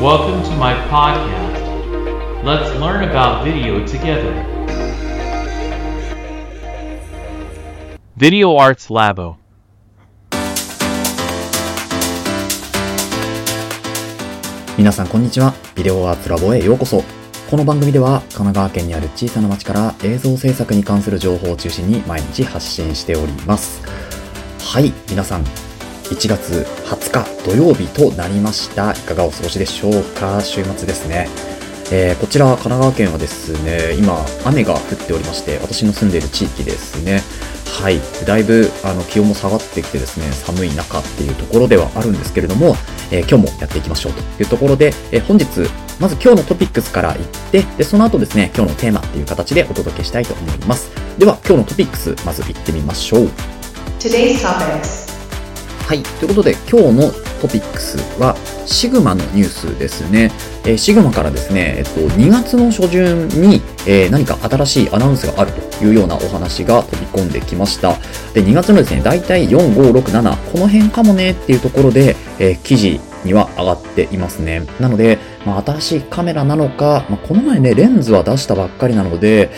Welcome to my podcast. Let's learn about video together. Video Arts Labo. 皆さんこんにちは。ビデオアーツラボへようこそ。この番組では神奈川県にある小さな町から映像制作に関する情報を中心に毎日発信しております。はい、皆さん、1月20日土曜日となりました。いかがお過ごしでしょうか？週末ですね。えーこちら神奈川県はですね、今雨が降っておりまして、私の住んでいる地域ですね。はい。だいぶあの気温も下がってきてですね、寒い中っていうところではあるんですけれども、えー今日もやっていきましょうというところで、えー本日、まず今日のトピックスからいって、で、その後ですね、今日のテーマっていう形でお届けしたいと思います。では、今日のトピックス、まず行ってみましょう。はい。ということで、今日のトピックスは、シグマのニュースですね。えーシグマからですね、えっと、2月の初旬に、えー何か新しいアナウンスがあるというようなお話が飛び込んできました。で、2月のですね、だいたい4、5、6、7、この辺かもねっていうところで、えー記事には上がっていますね。なので、まあ、新しいカメラなのか、まあ、この前ね、レンズは出したばっかりなので、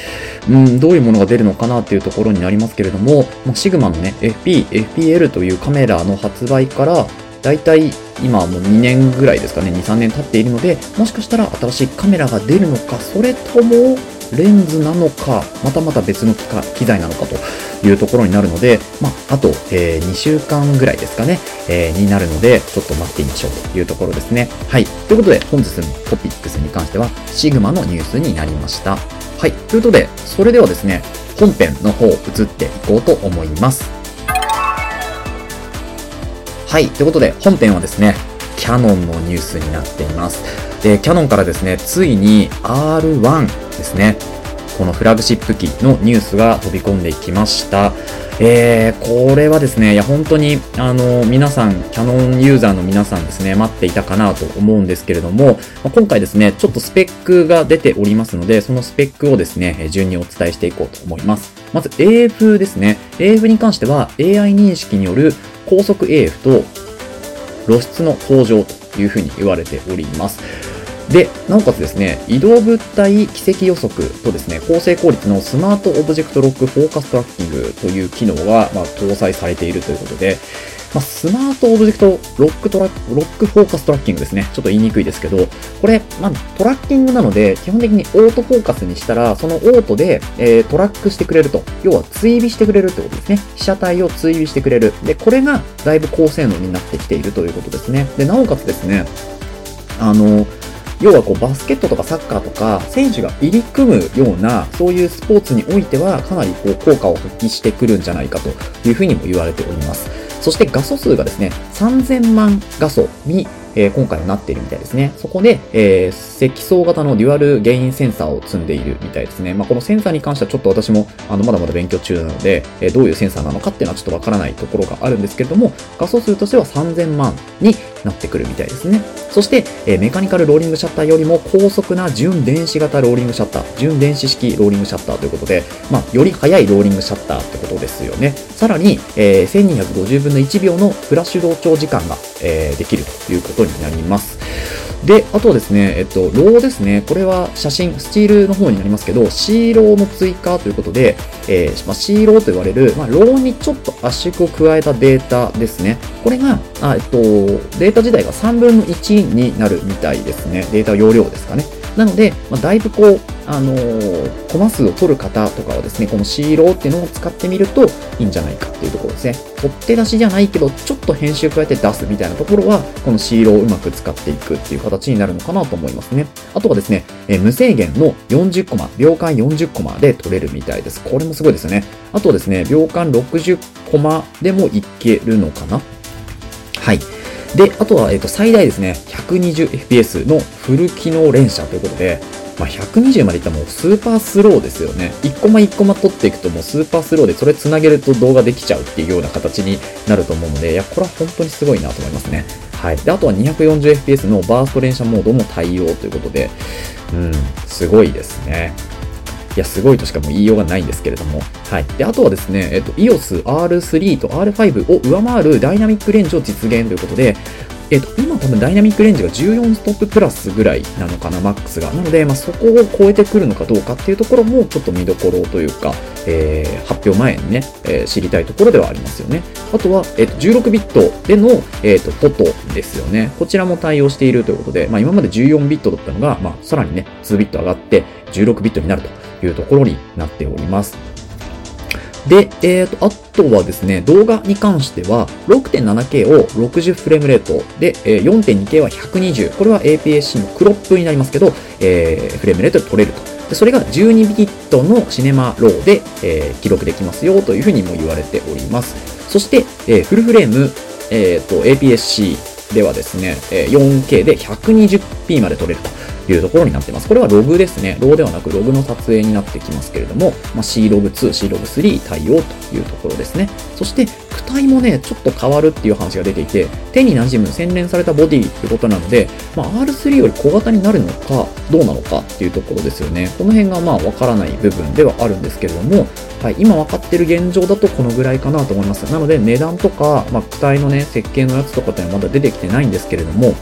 うん、どういうものが出るのかなっていうところになりますけれども、まあ、シグマのね、FP、FPL というカメラの発売から、だいたい今はもう2年ぐらいですかね、2、3年経っているので、もしかしたら新しいカメラが出るのか、それともレンズなのか、またまた別の機機材なのかというところになるので、まあ、あと、えー2週間ぐらいですかね、えーになるので、ちょっと待ってみましょうというところですね。はい。ということで、本日のトピックスに関しては、シグマのニュースになりました。はい。ということで、それではですね、本編の方、移っていこうと思います。はい。ということで、本編はですね、キャノンのニュースになっています。で、キャノンからですね、ついに R1 ですね、このフラグシップ機のニュースが飛び込んでいきました。えー、これはですね、いや、本当に、あの、皆さん、キャノンユーザーの皆さんですね、待っていたかなと思うんですけれども、ま今回ですね、ちょっとスペックが出ておりますので、そのスペックをですね、順にお伝えしていこうと思います。まず AF ですね。AF に関しては AI 認識による高速 AF と露出の向上というふうに言われております。で、なおかつですね、移動物体軌跡予測とですね、高精効率のスマートオブジェクトロックフォーカストラッキングという機能が、まあ、搭載されているということで、まあ、スマートオブジェクトロックトラックロックフォーカストラッキングですね。ちょっと言いにくいですけど、これ、まあ、トラッキングなので、基本的にオートフォーカスにしたら、そのオートで、えートラックしてくれると。要は追尾してくれるってことですね。被写体を追尾してくれる。で、これがだいぶ高性能になってきているということですね。で、なおかつですね、あの、要はこうバスケットとかサッカーとか選手が入り組むようなそういうスポーツにおいてはかなりこう効果を発揮してくるんじゃないかというふうにも言われております。そして画素数がですね、3000万画素に、えー今回はなっているみたいですね。そこで、えー積層型のデュアルゲインセンサーを積んでいるみたいですね。まあ、このセンサーに関してはちょっと私もあのまだまだ勉強中なので、えーどういうセンサーなのかっていうのはちょっとわからないところがあるんですけれども、画素数としては3000万になってくるみたいですね。そして、えメカニカルローリングシャッターよりも高速な純電子型ローリングシャッター、純電子式ローリングシャッターということで、まあ、より速いローリングシャッターってことですよね。さらに、えー1250分の1秒のフラッシュ同調時間が、えできるということになります。で、あとはですね、えっと、 RAW ですね。これは写真、スチールの方になりますけど、C ローの追加ということで、えーまあ、 C-RAW と言われる、まあ、 RAW にちょっと圧縮を加えたデータですね。これが、あえっと、データ自体が3分の1になるみたいですね。データ容量ですかね。なので、まあ、だいぶこう、あのーコマ数を取る方とかはですね、この C ローっていうのを使ってみるといいんじゃないかっていうところですね。取っ手出しじゃないけど、ちょっと編集加えて出すみたいなところは、この C ローをうまく使っていくっていう形になるのかなと思いますね。あとはですね、えー無制限の40コマ、秒間40コマで取れるみたいです。これもすごいですよね。あとはですね、秒間60コマでもいけるのかなはい。で、あとは、えっと、最大ですね、120fps のフル機能連写ということで、まあ、120までいったらもうスーパースローですよね。1コマ1コマ取っていくともうスーパースローでそれ繋げると動画できちゃうっていうような形になると思うので、いや、これは本当にすごいなと思いますね。はい。で、あとは 240fps のバースト連射モードも対応ということで、うん、すごいですね。いや、すごいとしかも言いようがないんですけれども。はい。で、あとはですね、えっと、EOS R3 と R5 を上回るダイナミックレンジを実現ということで、えっ、と、今多分ダイナミックレンジが14ストッププラスぐらいなのかな、マックスが。なので、まあ、そこを超えてくるのかどうかっていうところもちょっと見どころというか、えー、発表前にね、えー、知りたいところではありますよね。あとは、えっ、と、16ビットでの、えっ、と、フォトですよね。こちらも対応しているということで、まあ、今まで14ビットだったのが、まあ、さらにね、2ビット上がって16ビットになるというところになっております。で、えっ、ー、と、あとはですね、動画に関しては、6.7K を60フレームレートで、えー、4.2K は120。これは APS-C のクロップになりますけど、えー、フレームレートで撮れると。でそれが12ビットのシネマローで、えー、記録できますよというふうにも言われております。そして、え、フルフレーム、えっ、と、APS-C ではですね、4K で 120p まで撮れると。いうところになってます。これはログですね。ローではなくログの撮影になってきますけれども、まあ、C-Log2、C-Log3 対応というところですね。そして、躯体もね、ちょっと変わるっていう話が出ていて、手に馴染む洗練されたボディってことなので、まあ、R3 より小型になるのか、どうなのかっていうところですよね。この辺がまあわからない部分ではあるんですけれども、はい、今分かってる現状だとこのぐらいかなと思います。なので値段とか、まあ、躯体のね、設計のやつとかってのはまだ出てきてないんですけれども、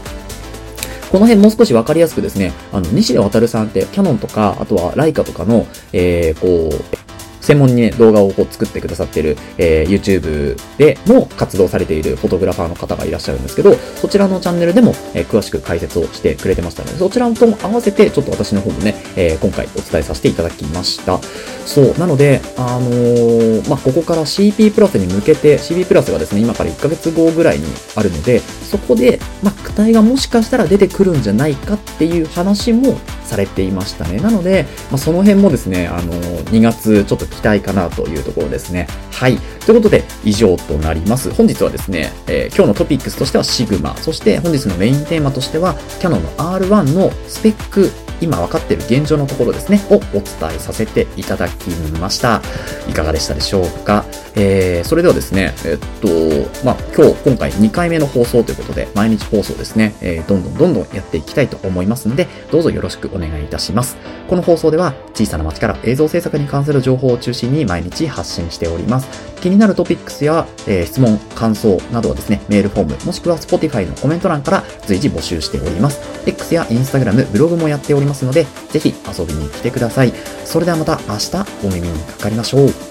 この辺もう少しわかりやすくですね、あの、西出渡さんってキャノンとか、あとはライカとかの、えー、こう、専門にね、動画をこう作ってくださってる、えー、YouTube でも活動されているフォトグラファーの方がいらっしゃるんですけど、そちらのチャンネルでも、えー、詳しく解説をしてくれてましたので、そちらとも合わせて、ちょっと私の方もね、えー、今回お伝えさせていただきました。そう、なので、あのー、まあ、ここから CP プラスに向けて、CP プラスがですね、今から1ヶ月後ぐらいにあるので、そこで、まあ、躯体がもしかしたら出てくるんじゃないかっていう話もされていましたね。なので、まあ、その辺もですね、あのー、2月ちょっと期待かなというところですね。はい。ということで、以上となります。本日はですね、えー、今日のトピックスとしてはシグマ、そして本日のメインテーマとしては、キャノンの R1 のスペック今分かっている現状のところですね、をお伝えさせていただきました。いかがでしたでしょうか？えー、それではですね、えっと、まあ、今日、今回2回目の放送ということで、毎日放送ですね、えー、どんどんどんどんやっていきたいと思いますので、どうぞよろしくお願いいたします。この放送では、小さな街から映像制作に関する情報を中心に毎日発信しております。気になるトピックスや、えー、質問、感想などはですね、メールフォーム、もしくは Spotify のコメント欄から随時募集しております。X や Instagram、ブログもやっておりますので、ぜひ遊びに来てください。それではまた明日お耳にかかりましょう。